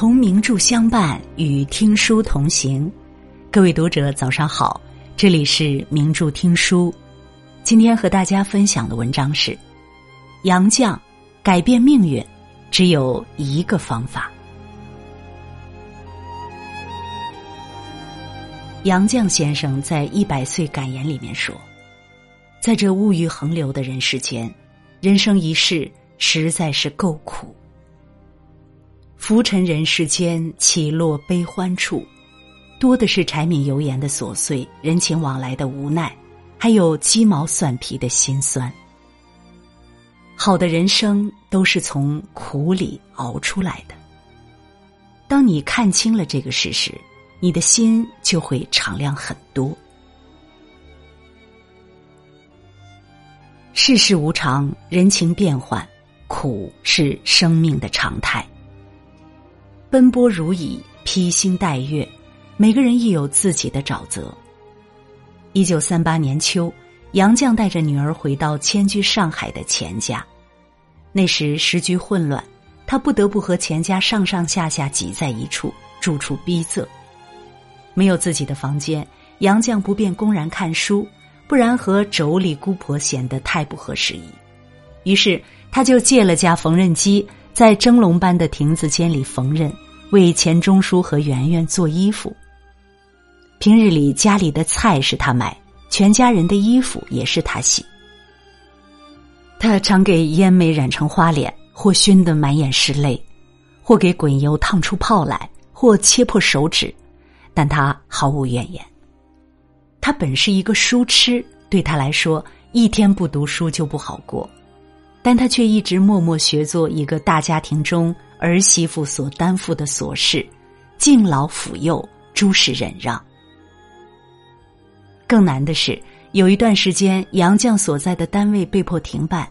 同名著相伴，与听书同行。各位读者，早上好，这里是名著听书。今天和大家分享的文章是《杨绛改变命运只有一个方法》。杨绛先生在《一百岁感言》里面说：“在这物欲横流的人世间，人生一世实在是够苦。浮沉人世间，起落悲欢处，多的是柴米油盐的琐碎，人情往来的无奈，还有鸡毛蒜皮的辛酸。好的人生都是从苦里熬出来的。当你看清了这个事实。”你的心就会敞亮很多。世事无常，人情变幻，苦是生命的常态。奔波如蚁，披星戴月，每个人亦有自己的沼泽。一九三八年秋，杨绛带着女儿回到迁居上海的钱家，那时时局混乱，他不得不和钱家上上下下挤在一处，住处逼仄。没有自己的房间，杨绛不便公然看书，不然和妯娌姑婆显得太不合时宜。于是，他就借了架缝纫机，在蒸笼般的亭子间里缝纫，为钱钟书和圆圆做衣服。平日里家里的菜是他买，全家人的衣服也是他洗。他常给烟眉染成花脸，或熏得满眼是泪，或给滚油烫出泡来，或切破手指。但他毫无怨言。他本是一个书痴，对他来说，一天不读书就不好过。但他却一直默默学做一个大家庭中儿媳妇所担负的琐事，敬老抚幼，诸事忍让。更难的是，有一段时间，杨绛所在的单位被迫停办，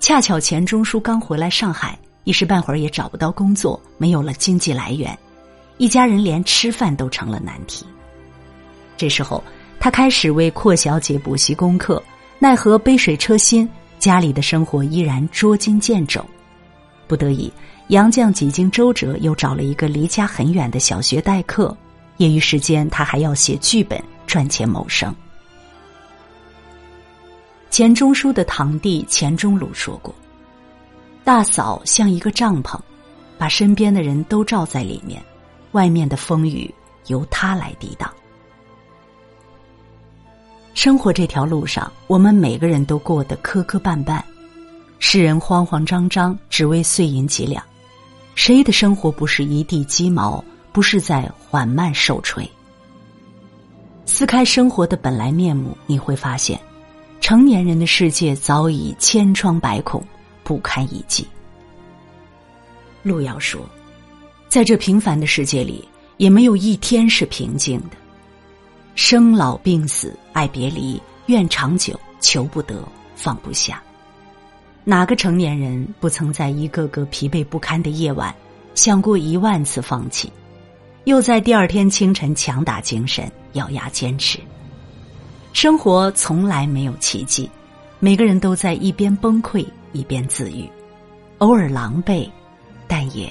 恰巧钱钟书刚回来上海，一时半会儿也找不到工作，没有了经济来源。一家人连吃饭都成了难题。这时候，他开始为阔小姐补习功课，奈何杯水车薪，家里的生活依然捉襟见肘。不得已，杨绛几经周折，又找了一个离家很远的小学代课。业余时间，他还要写剧本赚钱谋生。钱钟书的堂弟钱钟鲁说过：“大嫂像一个帐篷，把身边的人都罩在里面。”外面的风雨由他来抵挡。生活这条路上，我们每个人都过得磕磕绊绊，世人慌慌张张，只为碎银几两。谁的生活不是一地鸡毛，不是在缓慢受锤？撕开生活的本来面目，你会发现，成年人的世界早已千疮百孔，不堪一击。路遥说。在这平凡的世界里，也没有一天是平静的。生老病死、爱别离、愿长久、求不得、放不下。哪个成年人不曾在一个个疲惫不堪的夜晚，想过一万次放弃，又在第二天清晨强打精神，咬牙坚持？生活从来没有奇迹，每个人都在一边崩溃一边自愈，偶尔狼狈，但也。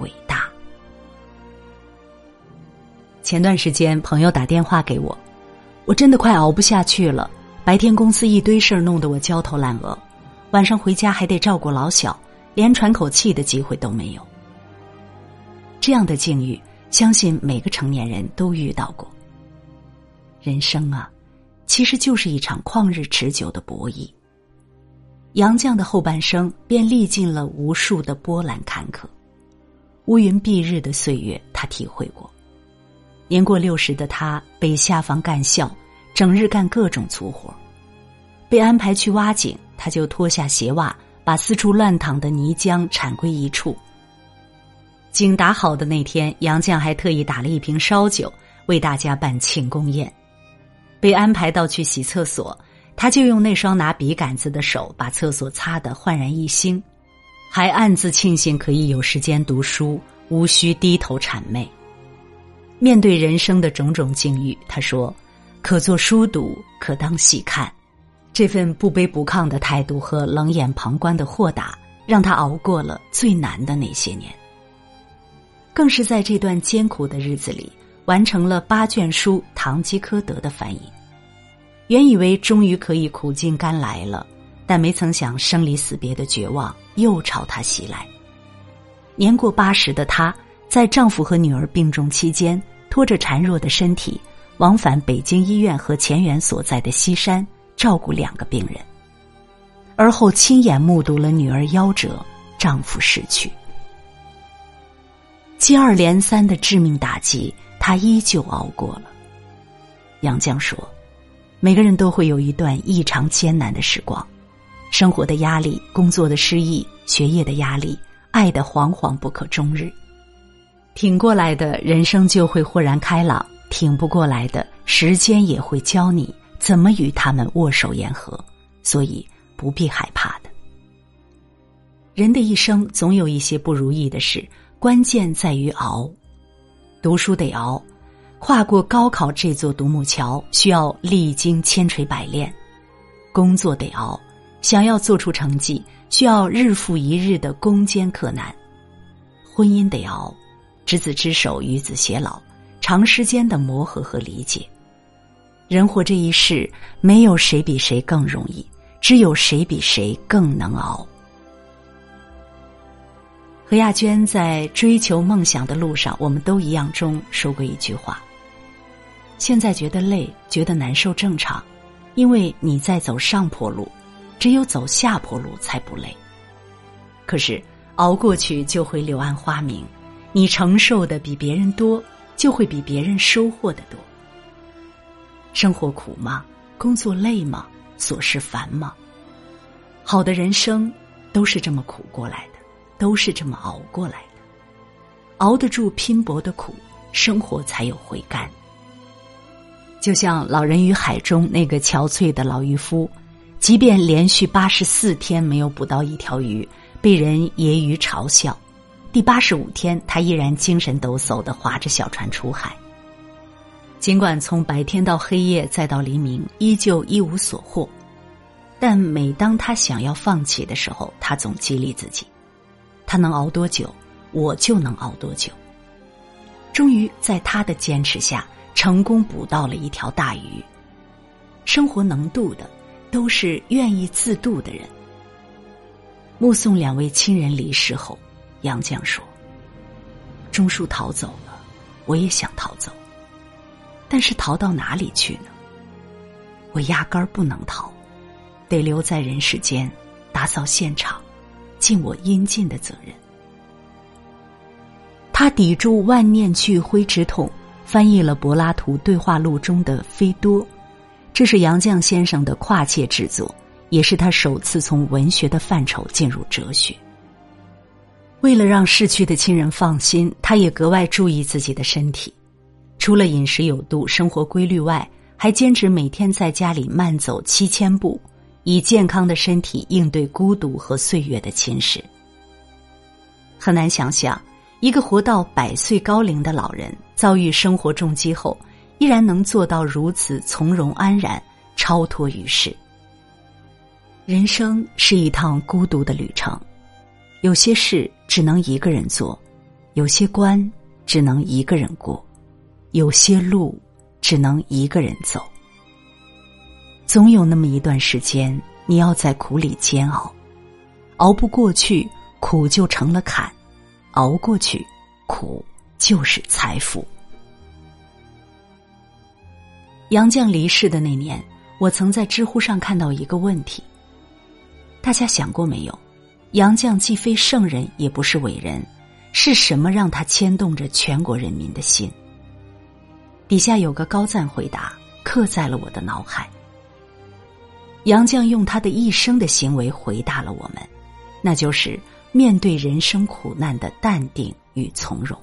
伟大。前段时间，朋友打电话给我，我真的快熬不下去了。白天公司一堆事儿弄得我焦头烂额，晚上回家还得照顾老小，连喘口气的机会都没有。这样的境遇，相信每个成年人都遇到过。人生啊，其实就是一场旷日持久的博弈。杨绛的后半生便历尽了无数的波澜坎坷。乌云蔽日的岁月，他体会过。年过六十的他被下放干校，整日干各种粗活。被安排去挖井，他就脱下鞋袜，把四处乱淌的泥浆铲归一处。井打好的那天，杨绛还特意打了一瓶烧酒，为大家办庆功宴。被安排到去洗厕所，他就用那双拿笔杆子的手，把厕所擦得焕然一新。还暗自庆幸可以有时间读书，无需低头谄媚。面对人生的种种境遇，他说：“可做书读，可当戏看。”这份不卑不亢的态度和冷眼旁观的豁达，让他熬过了最难的那些年。更是在这段艰苦的日子里，完成了八卷书《堂吉诃德》的翻译。原以为终于可以苦尽甘来了，但没曾想生离死别的绝望又朝他袭来。年过八十的他，在丈夫和女儿病重期间，拖着孱弱的身体，往返北京医院和钱媛所在的西山，照顾两个病人。而后亲眼目睹了女儿夭折，丈夫逝去，接二连三的致命打击，她依旧熬过了。杨绛说。每个人都会有一段异常艰难的时光，生活的压力、工作的失意、学业的压力、爱的惶惶不可终日。挺过来的人生就会豁然开朗，挺不过来的时间也会教你怎么与他们握手言和，所以不必害怕的。人的一生总有一些不如意的事，关键在于熬，读书得熬。跨过高考这座独木桥，需要历经千锤百炼；工作得熬，想要做出成绩，需要日复一日的攻坚克难；婚姻得熬，执子之手，与子偕老，长时间的磨合和理解。人活这一世，没有谁比谁更容易，只有谁比谁更能熬。何亚娟在《追求梦想的路上，我们都一样》中说过一句话。现在觉得累，觉得难受正常，因为你在走上坡路，只有走下坡路才不累。可是熬过去就会柳暗花明，你承受的比别人多，就会比别人收获的多。生活苦吗？工作累吗？琐事烦吗？好的人生都是这么苦过来的，都是这么熬过来的。熬得住拼搏的苦，生活才有回甘。就像《老人与海》中那个憔悴的老渔夫，即便连续八十四天没有捕到一条鱼，被人揶揄嘲笑，第八十五天他依然精神抖擞的划着小船出海。尽管从白天到黑夜再到黎明，依旧一无所获，但每当他想要放弃的时候，他总激励自己：他能熬多久，我就能熬多久。终于在他的坚持下。成功捕到了一条大鱼。生活能渡的，都是愿意自渡的人。目送两位亲人离世后，杨绛说：“钟书逃走了，我也想逃走，但是逃到哪里去呢？我压根儿不能逃，得留在人世间，打扫现场，尽我应尽的责任。”他抵住万念俱灰之痛。翻译了柏拉图对话录中的《菲多》，这是杨绛先生的跨界之作，也是他首次从文学的范畴进入哲学。为了让逝去的亲人放心，他也格外注意自己的身体，除了饮食有度、生活规律外，还坚持每天在家里慢走七千步，以健康的身体应对孤独和岁月的侵蚀。很难想象。一个活到百岁高龄的老人，遭遇生活重击后，依然能做到如此从容安然、超脱于世。人生是一趟孤独的旅程，有些事只能一个人做，有些关只能一个人过，有些路只能一个人走。总有那么一段时间，你要在苦里煎熬，熬不过去，苦就成了坎。熬过去，苦就是财富。杨绛离世的那年，我曾在知乎上看到一个问题：大家想过没有？杨绛既非圣人，也不是伟人，是什么让他牵动着全国人民的心？底下有个高赞回答，刻在了我的脑海。杨绛用他的一生的行为回答了我们，那就是。面对人生苦难的淡定与从容。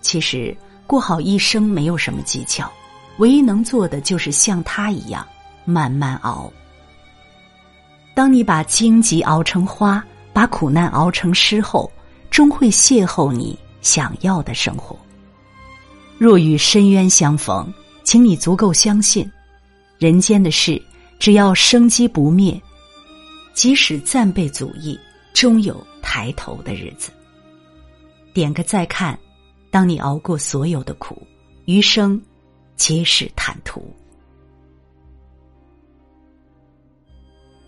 其实过好一生没有什么技巧，唯一能做的就是像他一样慢慢熬。当你把荆棘熬成花，把苦难熬成诗后，终会邂逅你想要的生活。若与深渊相逢，请你足够相信，人间的事只要生机不灭，即使暂被阻抑。终有抬头的日子。点个再看，当你熬过所有的苦，余生皆是坦途。